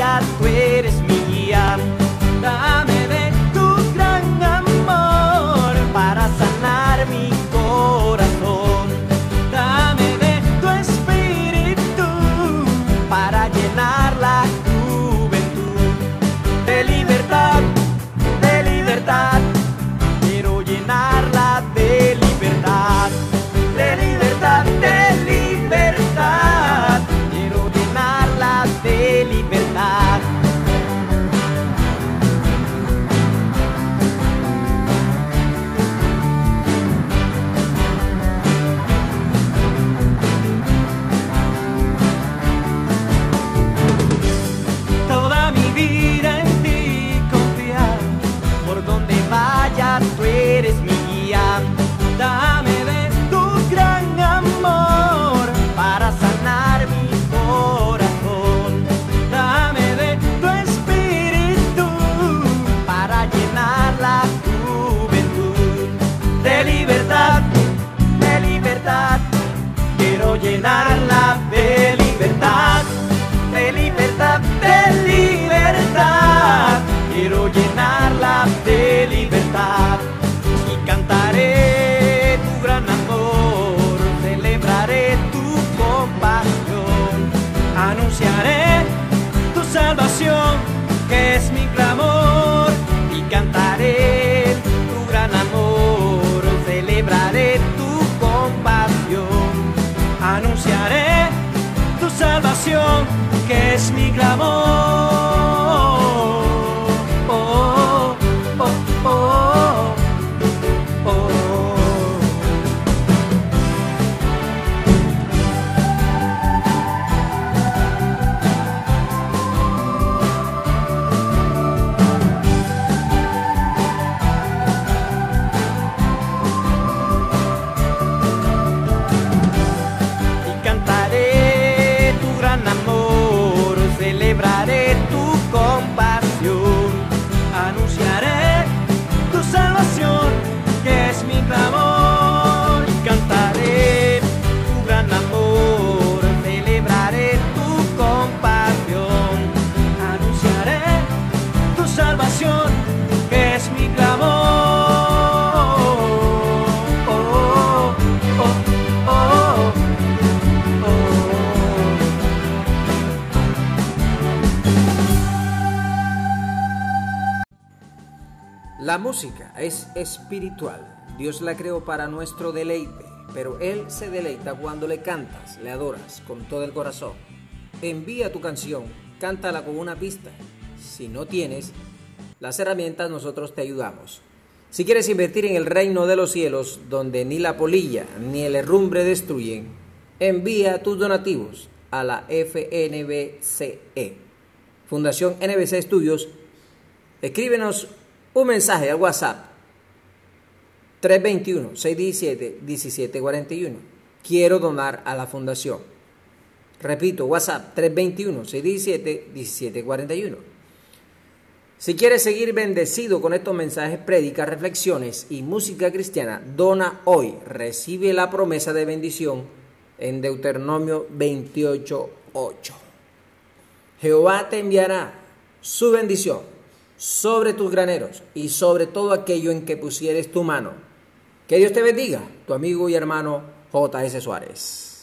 Yeah. Quiero es mi clamor. La música es espiritual. Dios la creó para nuestro deleite, pero Él se deleita cuando le cantas, le adoras con todo el corazón. Envía tu canción, cántala con una pista. Si no tienes las herramientas, nosotros te ayudamos. Si quieres invertir en el reino de los cielos, donde ni la polilla ni el herrumbre destruyen, envía tus donativos a la FNBCE. Fundación NBC Estudios Escríbenos un mensaje al WhatsApp 321-617-1741. Quiero donar a la fundación. Repito, WhatsApp 321-617-1741. Si quieres seguir bendecido con estos mensajes, prédicas, reflexiones y música cristiana, dona hoy. Recibe la promesa de bendición en Deuteronomio 28.8. Jehová te enviará su bendición sobre tus graneros y sobre todo aquello en que pusieres tu mano. Que Dios te bendiga, tu amigo y hermano J.S. Suárez.